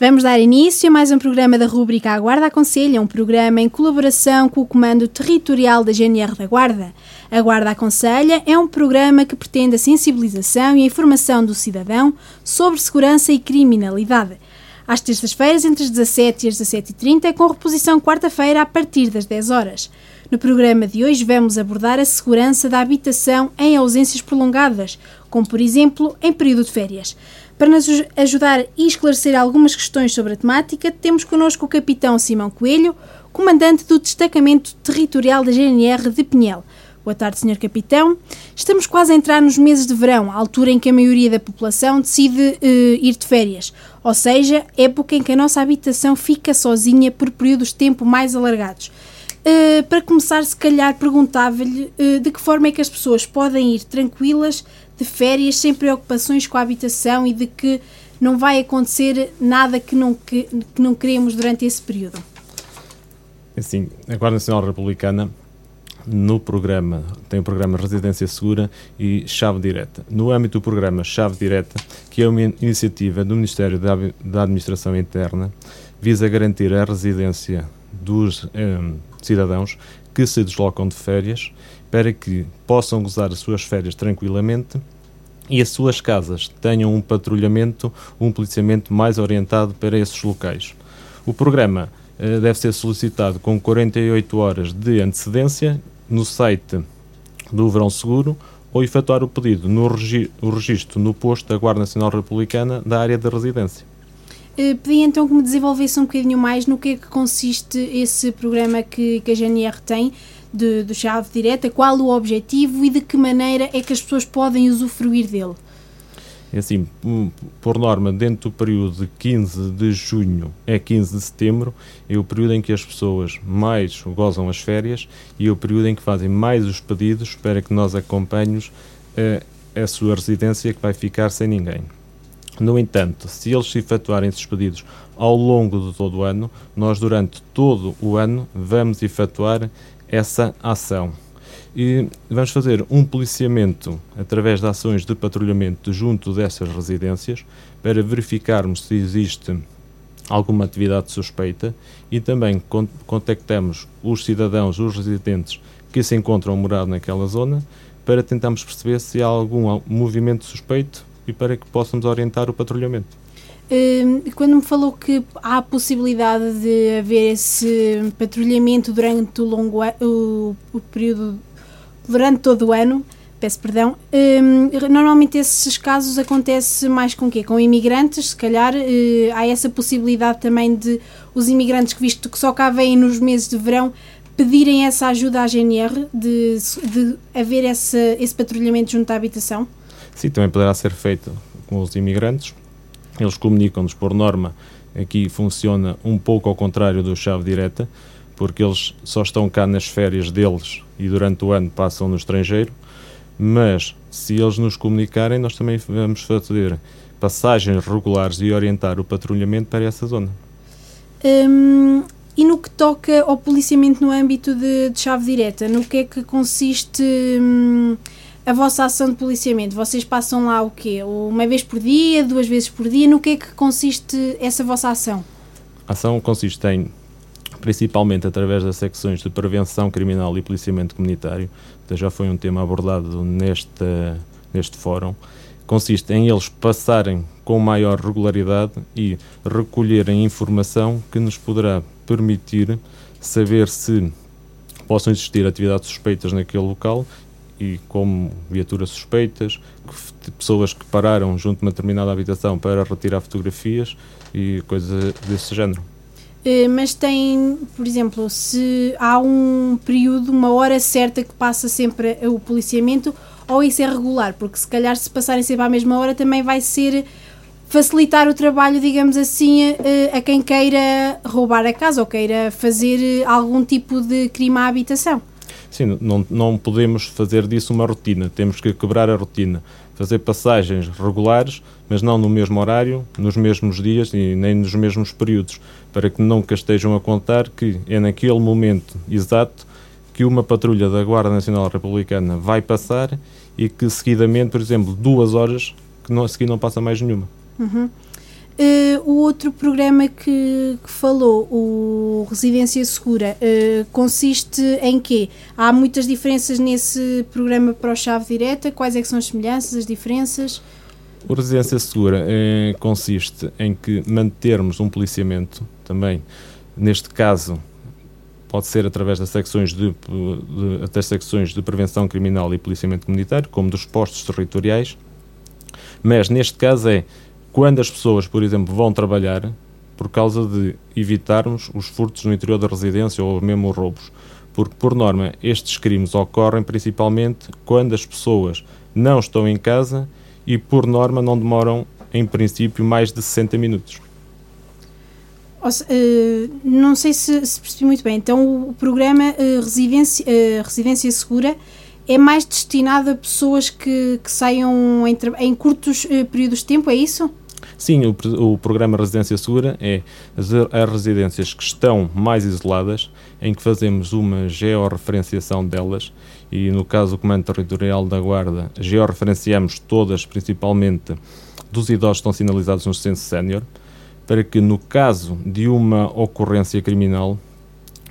Vamos dar início a mais um programa da rubrica A Guarda Aconselha, um programa em colaboração com o Comando Territorial da GNR da Guarda. A Guarda Aconselha é um programa que pretende a sensibilização e a informação do cidadão sobre segurança e criminalidade. Às terças-feiras, entre as 17 e as 17h30, com reposição quarta-feira a partir das 10 horas. No programa de hoje vamos abordar a segurança da habitação em ausências prolongadas, como por exemplo em período de férias. Para nos ajudar e esclarecer algumas questões sobre a temática, temos connosco o Capitão Simão Coelho, comandante do Destacamento Territorial da GNR de Pinhel. Boa tarde, Sr. Capitão. Estamos quase a entrar nos meses de verão, altura em que a maioria da população decide uh, ir de férias, ou seja, época em que a nossa habitação fica sozinha por períodos de tempo mais alargados. Uh, para começar, se calhar perguntava-lhe uh, de que forma é que as pessoas podem ir tranquilas de férias sem preocupações com a habitação e de que não vai acontecer nada que não, que, que não queremos durante esse período. Assim, a Guarda Nacional Republicana no programa, tem o programa Residência Segura e Chave Direta. No âmbito do programa Chave Direta, que é uma iniciativa do Ministério da, da Administração Interna, visa garantir a residência dos eh, cidadãos que se deslocam de férias para que possam gozar as suas férias tranquilamente e as suas casas tenham um patrulhamento, um policiamento mais orientado para esses locais. O programa eh, deve ser solicitado com 48 horas de antecedência no site do Verão Seguro ou efetuar o pedido no regi o registro no posto da Guarda Nacional Republicana da área de residência. Uh, pedi então que me desenvolvesse um bocadinho mais no que é que consiste esse programa que, que a GNR tem de, do chave direta, qual o objetivo e de que maneira é que as pessoas podem usufruir dele. É assim, por norma, dentro do período de 15 de junho a 15 de setembro, é o período em que as pessoas mais gozam as férias e é o período em que fazem mais os pedidos para que nós acompanhemos a, a sua residência que vai ficar sem ninguém. No entanto, se eles se efetuarem esses pedidos ao longo de todo o ano, nós durante todo o ano vamos efetuar essa ação. E vamos fazer um policiamento através de ações de patrulhamento junto dessas residências para verificarmos se existe alguma atividade suspeita e também contactamos os cidadãos, os residentes que se encontram morados naquela zona para tentarmos perceber se há algum movimento suspeito e para que possamos orientar o patrulhamento. Hum, quando me falou que há a possibilidade de haver esse patrulhamento durante o longo o, o período durante todo o ano, peço perdão, hum, normalmente esses casos acontece mais com quê? Com imigrantes, se calhar uh, há essa possibilidade também de os imigrantes que visto que só cá vêm nos meses de verão pedirem essa ajuda à GNR de, de haver esse, esse patrulhamento junto à habitação? Sim, também poderá ser feito com os imigrantes eles comunicam-nos por norma, aqui funciona um pouco ao contrário do chave direta, porque eles só estão cá nas férias deles e durante o ano passam no estrangeiro, mas se eles nos comunicarem, nós também vamos fazer passagens regulares e orientar o patrulhamento para essa zona. Hum, e no que toca ao policiamento no âmbito de, de chave direta, no que é que consiste hum, a vossa ação de policiamento? Vocês passam lá o quê? Uma vez por dia, duas vezes por dia? No que é que consiste essa vossa ação? A ação consiste em, principalmente através das secções de prevenção criminal e policiamento comunitário, que já foi um tema abordado neste, neste fórum, consiste em eles passarem com maior regularidade e recolherem informação que nos poderá permitir saber se possam existir atividades suspeitas naquele local e como viaturas suspeitas, pessoas que pararam junto de uma determinada habitação para retirar fotografias e coisas desse género. Eh, mas tem, por exemplo, se há um período, uma hora certa que passa sempre o policiamento, ou isso é regular, porque se calhar se passarem sempre à mesma hora também vai ser facilitar o trabalho, digamos assim, eh, a quem queira roubar a casa ou queira fazer algum tipo de crime à habitação. Sim, não, não podemos fazer disso uma rotina, temos que quebrar a rotina, fazer passagens regulares, mas não no mesmo horário, nos mesmos dias e nem nos mesmos períodos, para que nunca estejam a contar que é naquele momento exato que uma patrulha da Guarda Nacional Republicana vai passar e que seguidamente, por exemplo, duas horas, que não, a seguir não passa mais nenhuma. Uhum. Uh, o outro programa que, que, falou, o Residência Segura, uh, consiste em quê? Há muitas diferenças nesse programa para o Chave Direta? Quais é são as semelhanças, as diferenças? O Residência Segura eh, consiste em que mantermos um policiamento também, neste caso, pode ser através das secções de, de, das secções de prevenção criminal e policiamento comunitário, como dos postos territoriais, mas neste caso é quando as pessoas, por exemplo, vão trabalhar por causa de evitarmos os furtos no interior da residência ou mesmo os roubos. Porque, por norma, estes crimes ocorrem principalmente quando as pessoas não estão em casa e, por norma, não demoram, em princípio, mais de 60 minutos. Uh, não sei se, se, percebi muito bem. Então, o programa uh, Residência, uh, Residência Segura é mais destinado a pessoas que, que saiam em, em curtos períodos de tempo, é isso? Sim, o, o programa Residência Segura é as, as residências que estão mais isoladas, em que fazemos uma georreferenciação delas e no caso do Comando Territorial da Guarda, georreferenciamos todas, principalmente dos idosos que estão sinalizados no censo sénior, para que no caso de uma ocorrência criminal,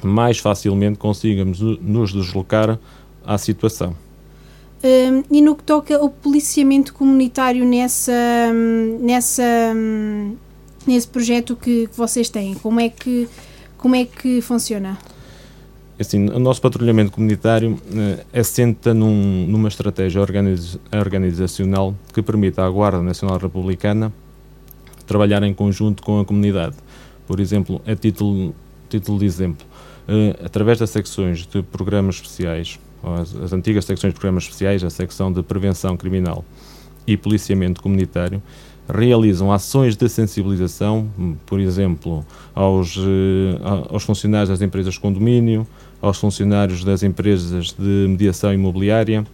mais facilmente consigamos nos deslocar à situação. Um, e no que toca ao policiamento comunitário nessa, nessa, nesse projeto que, que vocês têm, como é que, como é que funciona? Assim, o nosso patrulhamento comunitário uh, assenta num, numa estratégia organiz, organizacional que permite à Guarda Nacional Republicana trabalhar em conjunto com a comunidade. Por exemplo, a título, título de exemplo, uh, através das secções de programas especiais, as, as antigas secções de programas especiais, a secção de prevenção criminal e policiamento comunitário, realizam ações de sensibilização, por exemplo, aos, eh, aos funcionários das empresas de condomínio, aos funcionários das empresas de mediação imobiliária,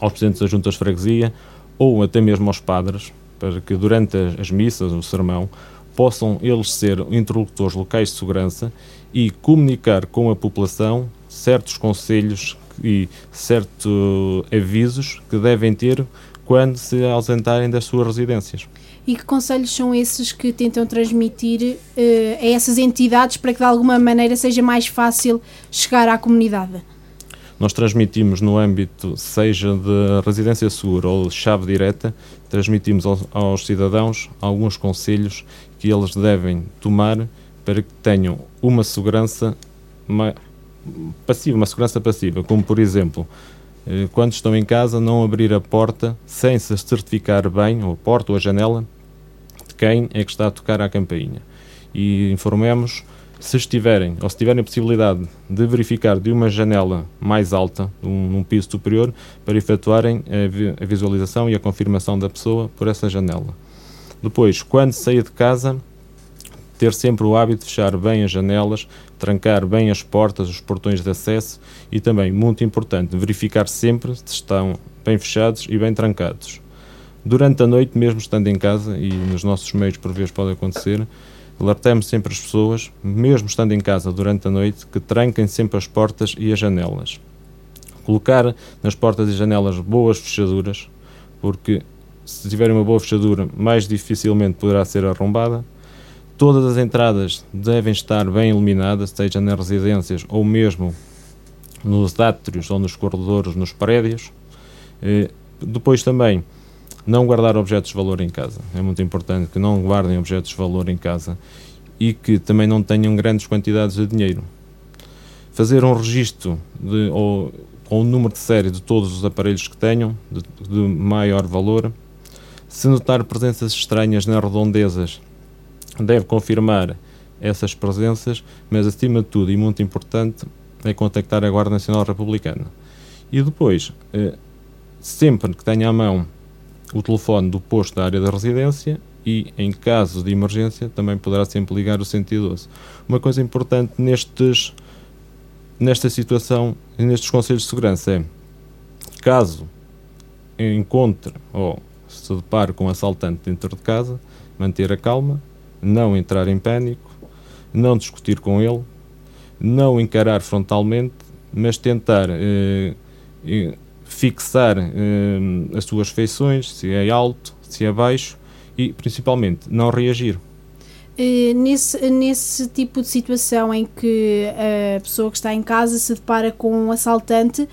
aos presidentes das juntas de freguesia ou até mesmo aos padres, para que durante as missas, o sermão, possam eles ser interlocutores locais de segurança e comunicar com a população certos conselhos e certos avisos que devem ter quando se ausentarem das suas residências. E que conselhos são esses que tentam transmitir uh, a essas entidades para que de alguma maneira seja mais fácil chegar à comunidade? Nós transmitimos no âmbito, seja de residência segura ou chave direta, transmitimos aos, aos cidadãos alguns conselhos que eles devem tomar para que tenham uma segurança passiva, uma segurança passiva, como por exemplo, eh, quando estão em casa, não abrir a porta sem se certificar bem, ou a porta ou a janela, de quem é que está a tocar a campainha. E informemos se estiverem, ou se tiverem a possibilidade de verificar de uma janela mais alta, num, num piso superior, para efetuarem a, a visualização e a confirmação da pessoa por essa janela. Depois, quando sair de casa, ter sempre o hábito de fechar bem as janelas, trancar bem as portas, os portões de acesso e também, muito importante, verificar sempre se estão bem fechados e bem trancados. Durante a noite, mesmo estando em casa, e nos nossos meios por vezes pode acontecer, alertamos sempre as pessoas, mesmo estando em casa durante a noite, que tranquem sempre as portas e as janelas. Colocar nas portas e janelas boas fechaduras, porque se tiverem uma boa fechadura, mais dificilmente poderá ser arrombada Todas as entradas devem estar bem iluminadas, seja nas residências ou mesmo nos átrios ou nos corredores, nos prédios. Eh, depois também, não guardar objetos de valor em casa. É muito importante que não guardem objetos de valor em casa e que também não tenham grandes quantidades de dinheiro. Fazer um registro de, ou, ou um número de série de todos os aparelhos que tenham, de, de maior valor. Se notar presenças estranhas nas redondezas, deve confirmar essas presenças, mas acima de tudo e muito importante é contactar a Guarda Nacional Republicana. E depois, eh, sempre que tenha à mão o telefone do posto da área da residência e, em caso de emergência, também poderá sempre ligar o 112. Uma coisa importante nestes, nesta situação e nestes conselhos de segurança é, caso encontre ou se depare com um assaltante dentro de casa, manter a calma, não entrar em pânico, não discutir com ele, não encarar frontalmente, mas tentar eh, eh, fixar eh, as suas feições, se é alto, se é baixo, e, principalmente, não reagir. Uh, nesse, nesse tipo de situação em que a pessoa que está em casa se depara com um assaltante, uh,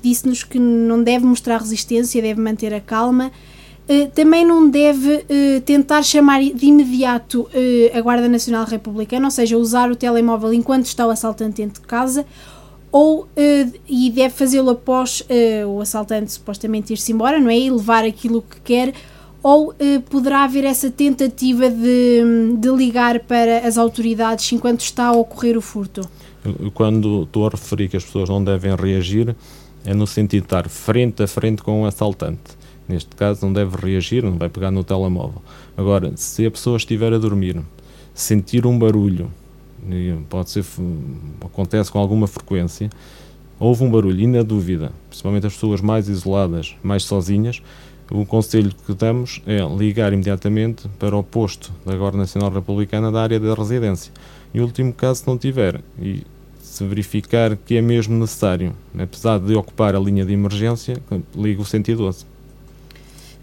disse-nos que não deve mostrar resistência, deve manter a calma. Uh, também não deve tentar chamar de imediato a Guarda Nacional Republicana, ou seja, usar o telemóvel enquanto está o assaltante dentro de casa, ou e deve fazê-lo após o assaltante supostamente ir-se embora, não é? E levar aquilo que quer ou eh, poderá haver essa tentativa de, de ligar para as autoridades enquanto está a ocorrer o furto? Quando estou a referir que as pessoas não devem reagir, é no sentido de estar frente a frente com o assaltante. Neste caso, não deve reagir, não vai pegar no telemóvel. Agora, se a pessoa estiver a dormir, sentir um barulho, pode ser, acontece com alguma frequência, houve um barulho e, na dúvida, principalmente as pessoas mais isoladas, mais sozinhas, o conselho que damos é ligar imediatamente para o posto da Guarda Nacional Republicana da área da residência. E o último caso, se não tiver, e se verificar que é mesmo necessário, apesar de ocupar a linha de emergência, liga o 112.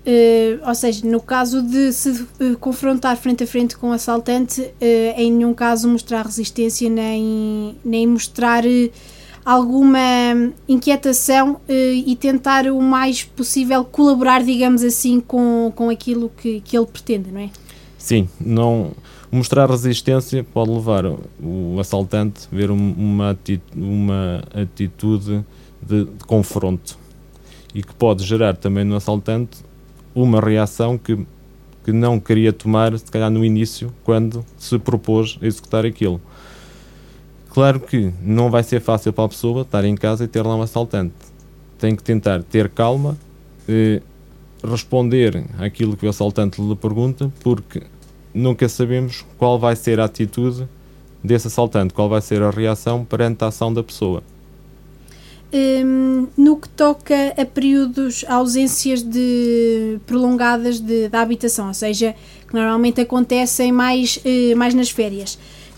Uh, ou seja, no caso de se uh, confrontar frente a frente com o assaltante, uh, em nenhum caso mostrar resistência nem, nem mostrar alguma inquietação e tentar o mais possível colaborar, digamos assim, com, com aquilo que, que ele pretende, não é? Sim, não mostrar resistência pode levar o assaltante a ver uma atitude, uma atitude de, de, confronto e que pode gerar também no assaltante uma reação que, que não queria tomar, se calhar no início, quando se propôs executar aquilo. Claro que não vai ser fácil para a pessoa estar em casa e ter lá um assaltante. Tem que tentar ter calma, eh, responder àquilo que o assaltante lhe pergunta, porque nunca sabemos qual vai ser a atitude desse assaltante, qual vai ser a reação perante a ação da pessoa. Um, no que toca a períodos, ausências de, prolongadas de, da habitação, ou seja, que normalmente acontecem mais, eh, mais nas férias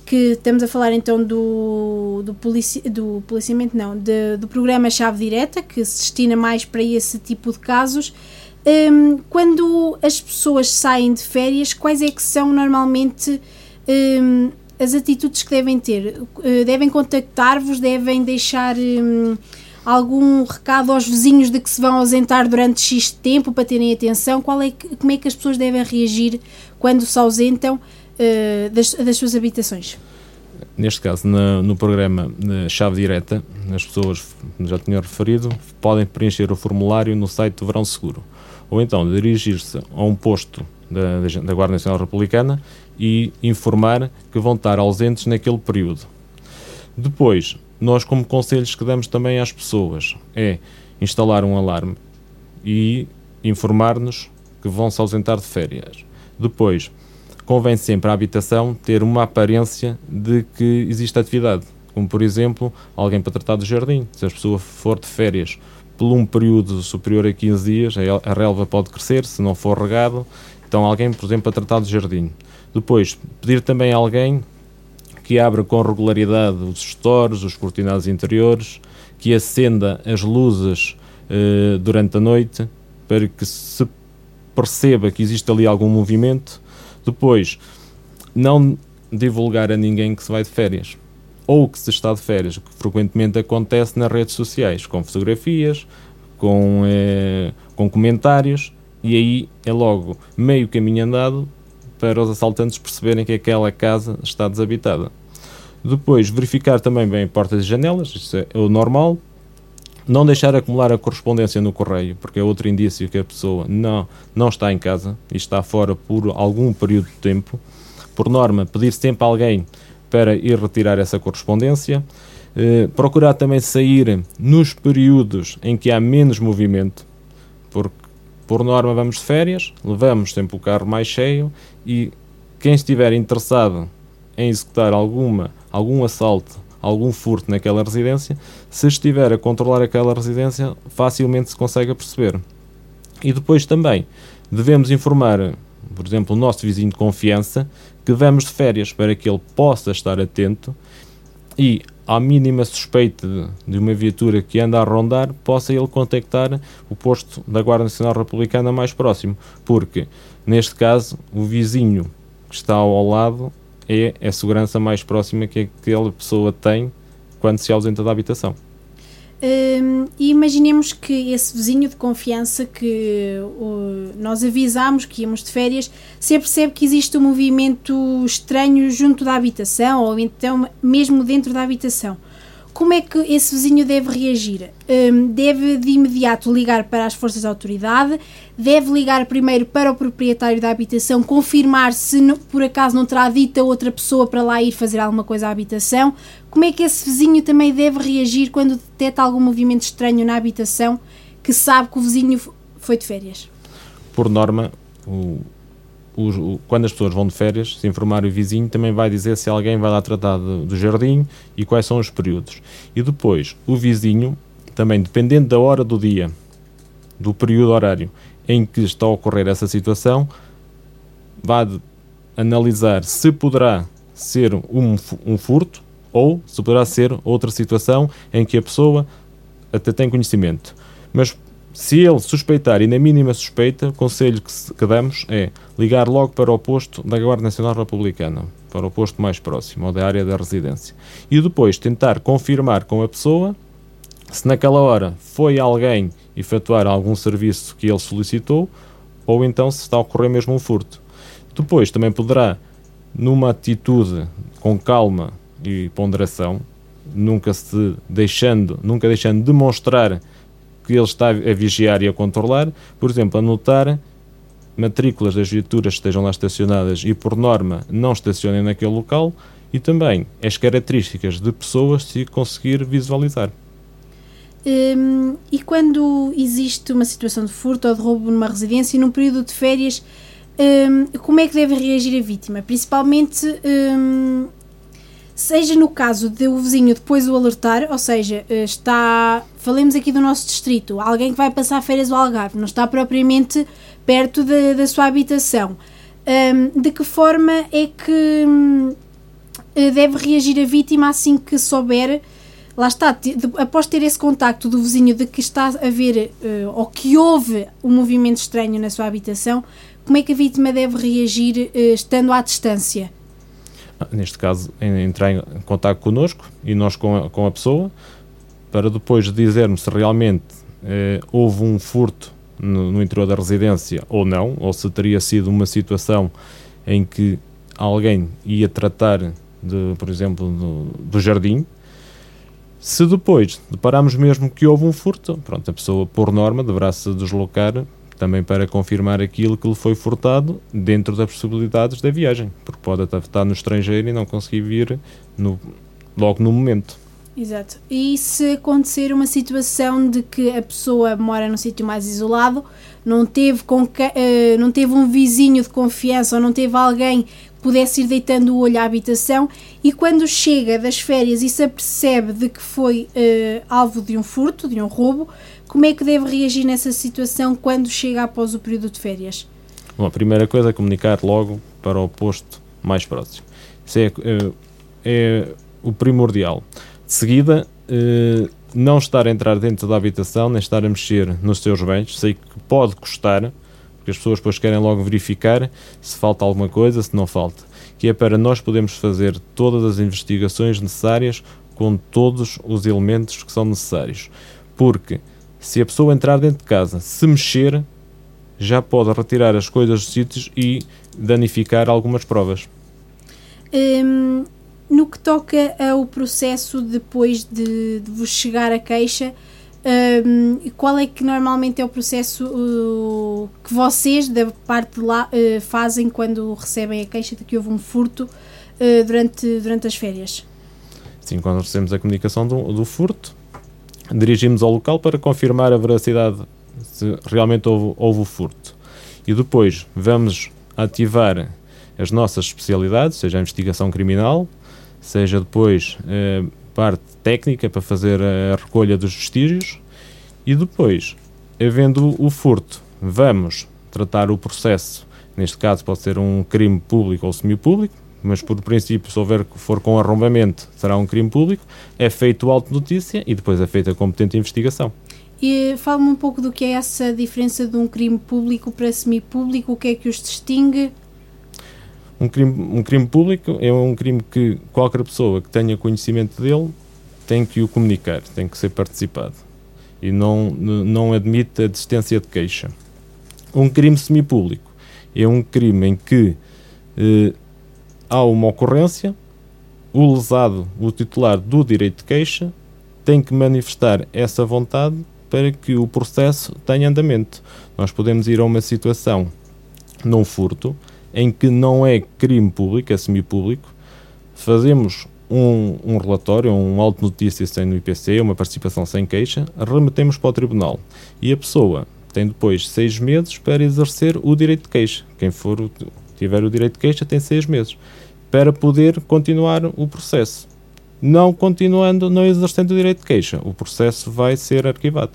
que estamos a falar então do, do, polici, do policiamento, não, de, do programa Chave Direta, que se destina mais para esse tipo de casos. Um, quando as pessoas saem de férias, quais é que são normalmente um, as atitudes que devem ter? Uh, devem contactar-vos, devem deixar um, algum recado aos vizinhos de que se vão ausentar durante X tempo para terem atenção? Qual é como é que as pessoas devem reagir quando se ausentam? uh, das, das suas habitações? Neste caso, no, no programa Chave Direta, as pessoas, já tinha referido, podem preencher o formulário no site do Verão Seguro. Ou então dirigir-se a um posto da, da Guarda Nacional Republicana e informar que vão estar ausentes naquele período. Depois, nós, como conselhos que damos também às pessoas, é instalar um alarme e informar-nos que vão se ausentar de férias. Depois, convém sempre a habitação ter uma aparência de que existe atividade. Como, por exemplo, alguém para tratar do jardim. Se a pessoa for de férias por um período superior a 15 dias, a relva pode crescer, se não for regado. Então, alguém, por exemplo, para tratar do jardim. Depois, pedir também a alguém que abra com regularidade os stores, os cortinados interiores, que acenda as luzes eh, durante a noite, para que se perceba que existe ali algum movimento. Depois, não divulgar a ninguém que se vai de férias ou que se está de férias, o que frequentemente acontece nas redes sociais, com fotografias, com, eh, com comentários, e aí é logo meio caminho andado para os assaltantes perceberem que aquela casa está desabitada. Depois, verificar também bem portas e janelas, isso é o normal. Não deixar acumular a correspondência no correio, porque é outro indício que a pessoa não, não está em casa e está fora por algum período de tempo. Por norma, pedir sempre a alguém para ir retirar essa correspondência. Eh, procurar também sair nos períodos em que há menos movimento, porque por norma vamos de férias, levamos sempre o carro mais cheio e quem estiver interessado em executar alguma, algum assalto algum furto naquela residência, se estiver a controlar aquela residência, facilmente se consegue perceber. E depois também devemos informar, por exemplo, o nosso vizinho de confiança que vamos de férias para que ele possa estar atento e, à mínima suspeita de, uma viatura que anda a rondar, possa ele contactar o posto da Guarda Nacional Republicana mais próximo, porque Neste caso, o vizinho que está ao lado é a segurança mais próxima que aquela pessoa tem quando se ausenta da habitação. Hum, e imaginemos que esse vizinho de confiança que nós avisámos que íamos de férias, se percebe que existe um movimento estranho junto da habitação ou então mesmo dentro da habitação. Como é que esse vizinho deve reagir? Um, deve de imediato ligar para as forças de autoridade, deve ligar primeiro para o proprietário da habitação, confirmar se por acaso não terá dita outra pessoa para lá ir fazer alguma coisa à habitação. Como é que esse vizinho também deve reagir quando detecta algum movimento estranho na habitação que sabe que o vizinho foi de férias? Por norma, o, o, quando as pessoas vão de férias, se informar o vizinho, também vai dizer se alguém vai lá tratar do, do jardim e quais são os períodos. E depois, o vizinho, também dependendo da hora do dia, do período horário em que está a ocorrer essa situação, vai analisar se poderá ser um, um furto ou se poderá ser outra situação em que a pessoa até tem conhecimento. Mas se ele suspeitar e na mínima suspeita, o conselho que, que damos é ligar logo para o posto da Guarda Nacional Republicana, para o posto mais próximo, ou da área da residência. E depois tentar confirmar com a pessoa se naquela hora foi alguém efetuar algum serviço que ele solicitou, ou então se está a ocorrer mesmo um furto. Depois também poderá, numa atitude com calma e ponderação, nunca se deixando, nunca deixando demonstrar que ele está a vigiar e a controlar, por exemplo, anotar matrículas das viaturas que estejam lá estacionadas e, por norma, não estacionem naquele local e também as características de pessoas se conseguir visualizar. Hum, e quando existe uma situação de furto ou de roubo numa residência, num período de férias, hum, como é que deve reagir a vítima? Principalmente hum, seja no caso de o vizinho depois o alertar, ou seja, eh, está, falemos aqui do nosso distrito, alguém que vai passar férias ao Algarve, não está propriamente perto de, da sua habitação. Um, de que forma é que um, eh, deve reagir a vítima assim que souber, lá está, de, após ter esse contacto do vizinho de que está a ver uh, ou que houve um movimento estranho na sua habitação, como é que a vítima deve reagir uh, estando à distância? Neste caso, entrar em contato connosco e nós com a, com a pessoa, para depois dizermos se realmente eh, houve um furto no, no, interior da residência ou não, ou se teria sido uma situação em que alguém ia tratar, de, por exemplo, do, do jardim. Se depois depararmos mesmo que houve um furto, pronto, a pessoa, por norma, deverá se deslocar também para confirmar aquilo que lhe foi furtado dentro das possibilidades da viagem, porque pode estar no estrangeiro e não conseguir vir no, logo no momento. Exato. E se acontecer uma situação de que a pessoa mora num sítio mais isolado, não teve, com, uh, não teve um vizinho de confiança ou não teve alguém que pudesse ir deitando o olho à habitação e quando chega das férias e se apercebe de que foi uh, alvo de um furto, de um roubo, como é que deve reagir nessa situação quando chega após o período de férias? Bom, a primeira coisa é comunicar logo para o posto mais próximo. Isso é, é, é o primordial. De seguida, eh, não estar a entrar dentro da habitação, nem estar a mexer nos seus bens. Sei que pode custar, porque as pessoas depois querem logo verificar se falta alguma coisa, se não falta. Que é para nós podermos fazer todas as investigações necessárias com todos os elementos que são necessários. Porque se a pessoa entrar dentro de casa, se mexer, já pode retirar as coisas dos sítios e danificar algumas provas. Hum, no que toca ao processo depois de, de vos chegar a queixa, hum, qual é que normalmente é o processo uh, que vocês, da parte de lá, uh, fazem quando recebem a queixa de que houve um furto uh, durante, durante as férias? Sim, quando recebemos a comunicação do, do furto, dirigimos ao local para confirmar a veracidade se realmente houve, houve o furto. E depois vamos ativar as nossas especialidades, seja a investigação criminal, seja depois eh, parte técnica para fazer a recolha dos vestígios e depois, havendo o furto, vamos tratar o processo. Neste caso pode ser um crime público ou semipúblico, mas por princípio, se houver for com arrombamento, será um crime público, é feito auto notícia e depois é feita a competente investigação. E fala-me um pouco do que é essa diferença de um crime público para semipúblico, o que é que os distingue? Um crime, um crime público é um crime que qualquer pessoa que tenha conhecimento dele tem que o comunicar, tem que ser participado e não, não admite a desistência de queixa. Um crime semipúblico é um crime em que eh, há uma ocorrência, o lesado, o titular do direito de queixa, tem que manifestar essa vontade para que o processo tenha andamento. Nós podemos ir a uma situação num furto em que não é crime público, é semipúblico, fazemos um, um relatório, um auto notícia sem no IPC, uma participação sem queixa, remetemos para o tribunal e a pessoa tem depois seis meses para exercer o direito de queixa. Quem for tiver o direito de queixa tem seis meses para poder continuar o processo. Não continuando, não exercendo o direito de queixa, o processo vai ser arquivado.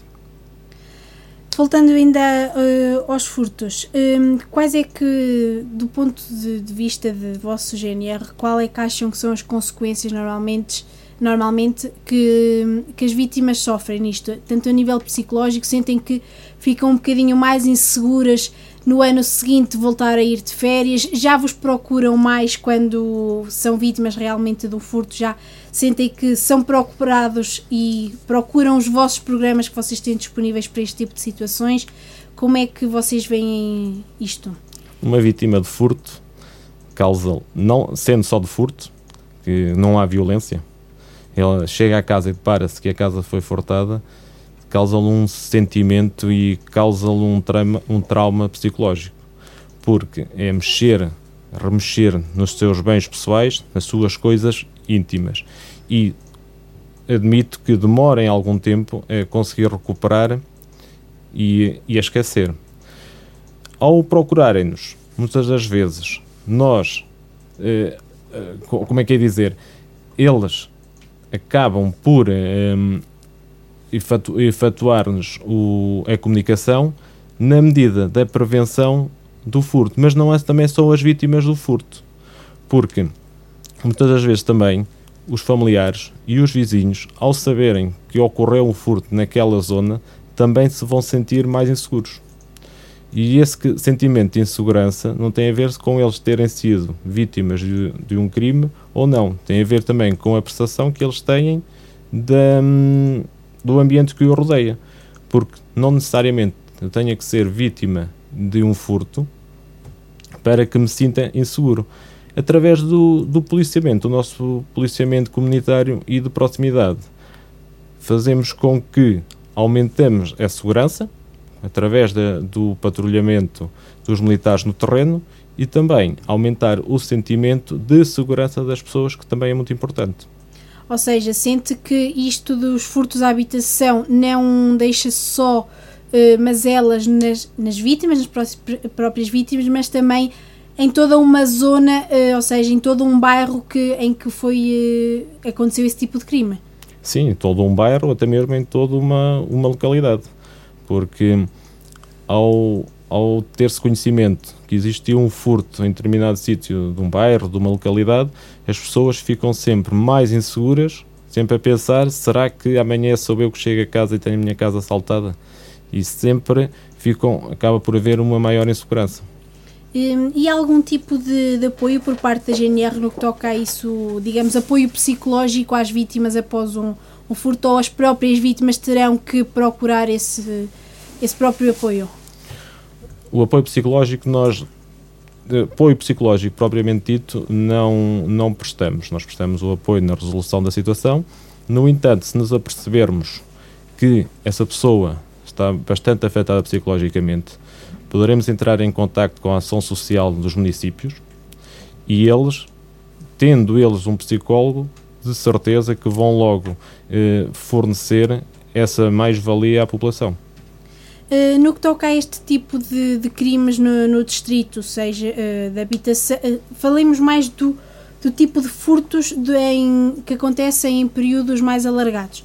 Voltando ainda uh, aos furtos, um, quais é que, do ponto de, de, vista de vosso GNR, qual é que acham que são as consequências normalmente, normalmente que, que as vítimas sofrem nisto? Tanto a nível psicológico, sentem que ficam um bocadinho mais inseguras no ano seguinte voltar a ir de férias, já vos procuram mais quando são vítimas realmente do furto, já sentem que são procurados e procuram os vossos programas que vocês têm disponíveis para este tipo de situações. Como é que vocês veem isto? Uma vítima de furto causa, não sendo só de furto, que não há violência, ela chega à casa e depara-se que a casa foi furtada, causa-lhe um sentimento e causa-lhe um trauma, um trauma psicológico, porque é mexer, remexer nos seus bens pessoais, nas suas coisas íntimas. E admito que demorem algum tempo a conseguir recuperar e, e a esquecer. Ao procurarem-nos, muitas das vezes, nós, eh, eh, como é que é dizer, eles acabam por eh, efetu efetuar-nos a comunicação na medida da prevenção do furto, mas não é também só as vítimas do furto, porque muitas das vezes também os familiares e os vizinhos, ao saberem que ocorreu um furto naquela zona, também se vão sentir mais inseguros. E esse sentimento de insegurança não tem a ver com eles terem sido vítimas de, de um crime ou não. Tem a ver também com a percepção que eles têm hum, do ambiente que o rodeia. Porque não necessariamente eu tenha que ser vítima de um furto para que me sinta inseguro. Através do, do policiamento, o nosso policiamento comunitário e de proximidade, fazemos com que aumentemos a segurança através de, do patrulhamento dos militares no terreno e também aumentar o sentimento de segurança das pessoas, que também é muito importante. Ou seja, sente que isto dos furtos à habitação não deixa só uh, mazelas nas, nas vítimas, nas próprias vítimas, mas também em toda uma zona, uh, ou seja, em todo um bairro que, em que foi uh, aconteceu esse tipo de crime. Sim, em todo um bairro, até mesmo em toda uma, uma localidade. Porque ao, ao ter-se conhecimento que existiu um furto em determinado sítio de um bairro, de uma localidade, as pessoas ficam sempre mais inseguras, sempre a pensar: será que amanhã sou eu que chego a casa e tenho a minha casa assaltada? E sempre ficam, acaba por haver uma maior insegurança. Hum, e algum tipo de, de, apoio por parte da GNR no que toca a isso, digamos, apoio psicológico às vítimas após um, um furto ou as próprias vítimas terão que procurar esse, esse próprio apoio? O apoio psicológico nós apoio psicológico propriamente dito não, não prestamos. Nós prestamos o apoio na resolução da situação. No entanto, se nos apercebermos que essa pessoa está bastante afetada psicologicamente, poderemos entrar em contato com a ação social dos municípios e eles, tendo eles um psicólogo, de certeza que vão logo eh, fornecer essa mais-valia à população. Uh, no que toca a este tipo de, de crimes no, no, distrito, seja uh, de habitação, uh, falemos mais do, do tipo de furtos de, em, que acontecem em períodos mais alargados.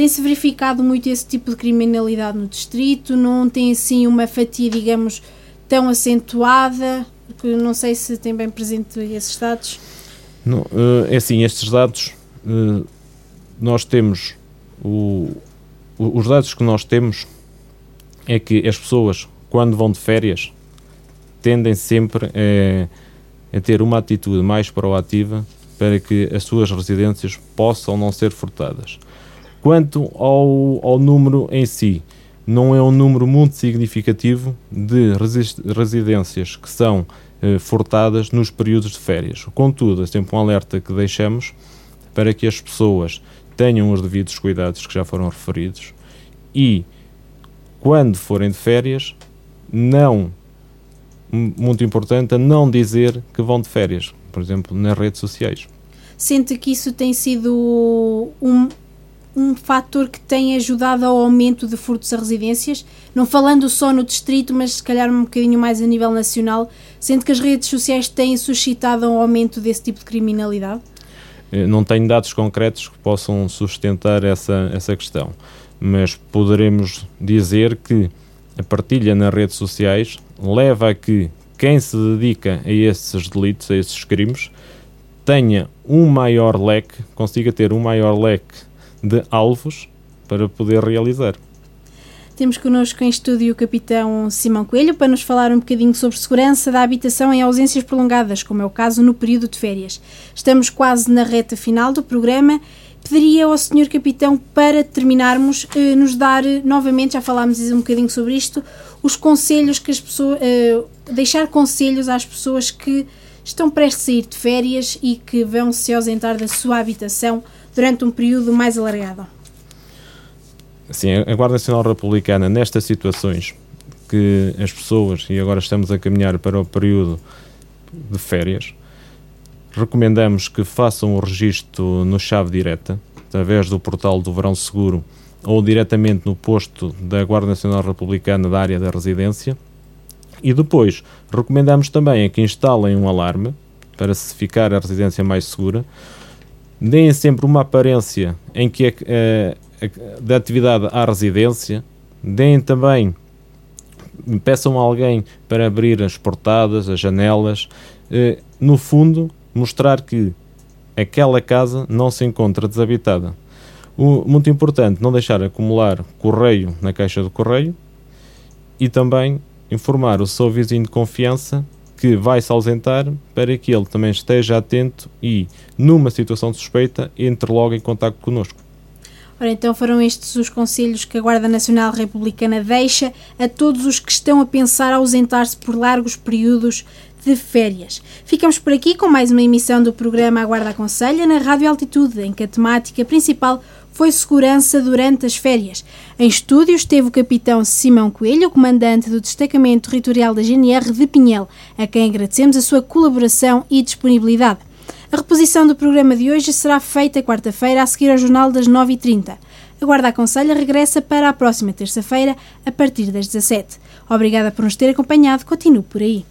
Tem-se verificado muito esse tipo de criminalidade no distrito? Não tem assim uma fatia, digamos, tão acentuada? Que não sei se tem bem presente esses dados. Não, é assim, estes dados nós temos o, os dados que nós temos é que as pessoas, quando vão de férias, tendem sempre a, a ter uma atitude mais proativa para que as suas residências possam não ser furtadas. Quanto ao, ao número em si, não é um número muito significativo de residências que são eh, furtadas nos períodos de férias. Contudo, é sempre um alerta que deixamos para que as pessoas tenham os devidos cuidados que já foram referidos e, quando forem de férias, não, muito importante, a não dizer que vão de férias, por exemplo, nas redes sociais. Sente que isso tem sido um, um fator que tem ajudado ao aumento de furtos a residências, não falando só no distrito, mas se calhar um bocadinho mais a nível nacional, sendo que as redes sociais têm suscitado um aumento desse tipo de criminalidade? Eh, não tenho dados concretos que possam sustentar essa, essa questão, mas poderemos dizer que a partilha nas redes sociais leva a que quem se dedica a esses delitos, a esses crimes, tenha um maior leque, consiga ter um maior leque de alvos para poder realizar. Temos connosco em estúdio o capitão Simão Coelho para nos falar um bocadinho sobre segurança da habitação em ausências prolongadas, como é o caso no período de férias. Estamos quase na reta final do programa. Pediria ao senhor capitão para terminarmos eh, nos dar eh, novamente, já falámos um bocadinho sobre isto, os conselhos que as pessoas eh, deixar conselhos às pessoas que estão prestes a sair de férias e que vão se ausentar da sua habitação durante um período mais alargado? Sim, a Guarda Nacional Republicana, nestas situações que as pessoas, e agora estamos a caminhar para o período de férias, recomendamos que façam o registro no chave direta, através do portal do Verão Seguro ou diretamente no posto da Guarda Nacional Republicana da área da residência. E depois, recomendamos também a que instalem um alarme para se ficar a residência mais segura, deem sempre uma aparência em que a, a, a, da atividade à residência, deem também, peçam a alguém para abrir as portadas, as janelas, eh, no fundo, mostrar que aquela casa não se encontra desabitada. O, muito importante, não deixar acumular correio na caixa do correio e também informar o seu vizinho de confiança que vai se ausentar para que ele também esteja atento e, numa situação suspeita, entre logo em contato connosco. Ora, então foram estes os conselhos que a Guarda Nacional Republicana deixa a todos os que estão a pensar ausentar-se por largos períodos de férias. Ficamos por aqui com mais uma emissão do programa A Guarda Aconselha na Rádio Altitude, em que a temática principal foi segurança durante as férias. Em estúdio esteve o capitão Simão Coelho, comandante do Destacamento Territorial da GNR de Pinhel, a quem agradecemos a sua colaboração e disponibilidade. A reposição do programa de hoje será feita quarta-feira, a seguir ao Jornal das 9h30. A Guarda Aconselha regressa para a próxima terça-feira, a partir das 17 Obrigada por nos ter acompanhado. Continue por aí.